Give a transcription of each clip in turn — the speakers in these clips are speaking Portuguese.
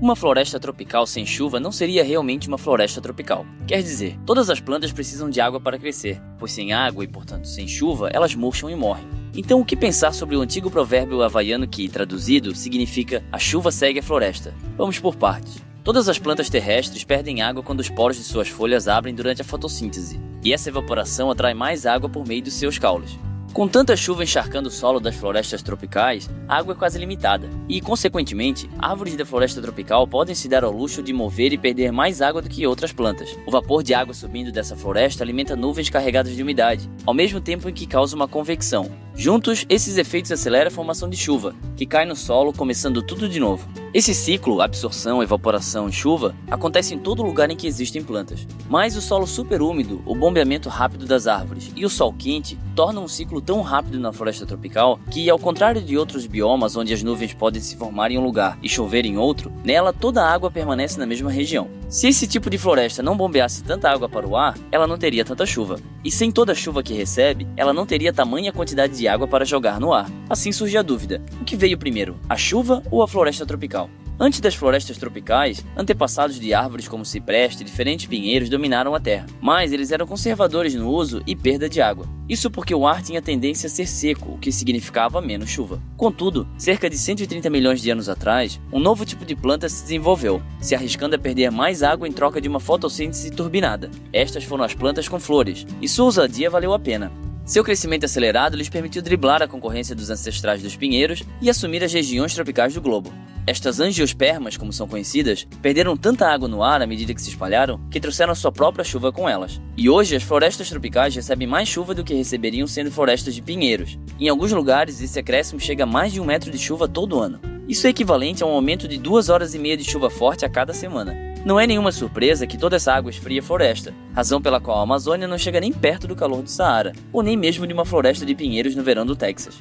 Uma floresta tropical sem chuva não seria realmente uma floresta tropical. Quer dizer, todas as plantas precisam de água para crescer, pois sem água e, portanto, sem chuva, elas murcham e morrem. Então, o que pensar sobre o antigo provérbio havaiano que, traduzido, significa a chuva segue a floresta? Vamos por partes. Todas as plantas terrestres perdem água quando os poros de suas folhas abrem durante a fotossíntese, e essa evaporação atrai mais água por meio dos seus caules. Com tanta chuva encharcando o solo das florestas tropicais, a água é quase limitada, e, consequentemente, árvores da floresta tropical podem se dar ao luxo de mover e perder mais água do que outras plantas. O vapor de água subindo dessa floresta alimenta nuvens carregadas de umidade, ao mesmo tempo em que causa uma convecção. Juntos, esses efeitos aceleram a formação de chuva, que cai no solo, começando tudo de novo. Esse ciclo, absorção, evaporação e chuva, acontece em todo lugar em que existem plantas. Mas o solo superúmido, o bombeamento rápido das árvores e o sol quente tornam um ciclo tão rápido na floresta tropical que, ao contrário de outros biomas onde as nuvens podem se formar em um lugar e chover em outro, nela toda a água permanece na mesma região. Se esse tipo de floresta não bombeasse tanta água para o ar, ela não teria tanta chuva. E sem toda a chuva que recebe, ela não teria tamanha quantidade de água para jogar no ar. Assim surge a dúvida: o que veio primeiro, a chuva ou a floresta tropical? Antes das florestas tropicais, antepassados de árvores como cipreste e diferentes pinheiros dominaram a terra, mas eles eram conservadores no uso e perda de água. Isso porque o ar tinha tendência a ser seco, o que significava menos chuva. Contudo, cerca de 130 milhões de anos atrás, um novo tipo de planta se desenvolveu, se arriscando a perder mais água em troca de uma fotossíntese turbinada. Estas foram as plantas com flores, e sua ousadia valeu a pena. Seu crescimento acelerado lhes permitiu driblar a concorrência dos ancestrais dos pinheiros e assumir as regiões tropicais do globo. Estas angiospermas, como são conhecidas, perderam tanta água no ar à medida que se espalharam que trouxeram sua própria chuva com elas. E hoje as florestas tropicais recebem mais chuva do que receberiam sendo florestas de pinheiros. Em alguns lugares, esse acréscimo chega a mais de um metro de chuva todo ano. Isso é equivalente a um aumento de duas horas e meia de chuva forte a cada semana. Não é nenhuma surpresa que toda essa água esfria a floresta, razão pela qual a Amazônia não chega nem perto do calor do Saara, ou nem mesmo de uma floresta de pinheiros no verão do Texas.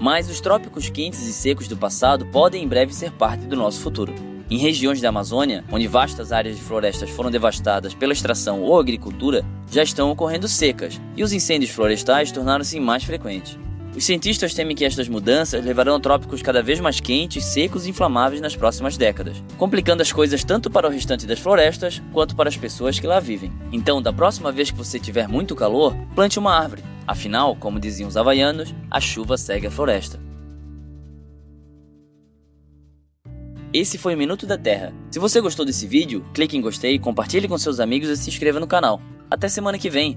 Mas os trópicos quentes e secos do passado podem em breve ser parte do nosso futuro. Em regiões da Amazônia, onde vastas áreas de florestas foram devastadas pela extração ou agricultura, já estão ocorrendo secas e os incêndios florestais tornaram-se mais frequentes. Os cientistas temem que estas mudanças levarão a trópicos cada vez mais quentes, secos e inflamáveis nas próximas décadas, complicando as coisas tanto para o restante das florestas quanto para as pessoas que lá vivem. Então, da próxima vez que você tiver muito calor, plante uma árvore Afinal, como diziam os havaianos, a chuva segue a floresta. Esse foi o Minuto da Terra. Se você gostou desse vídeo, clique em gostei, compartilhe com seus amigos e se inscreva no canal. Até semana que vem!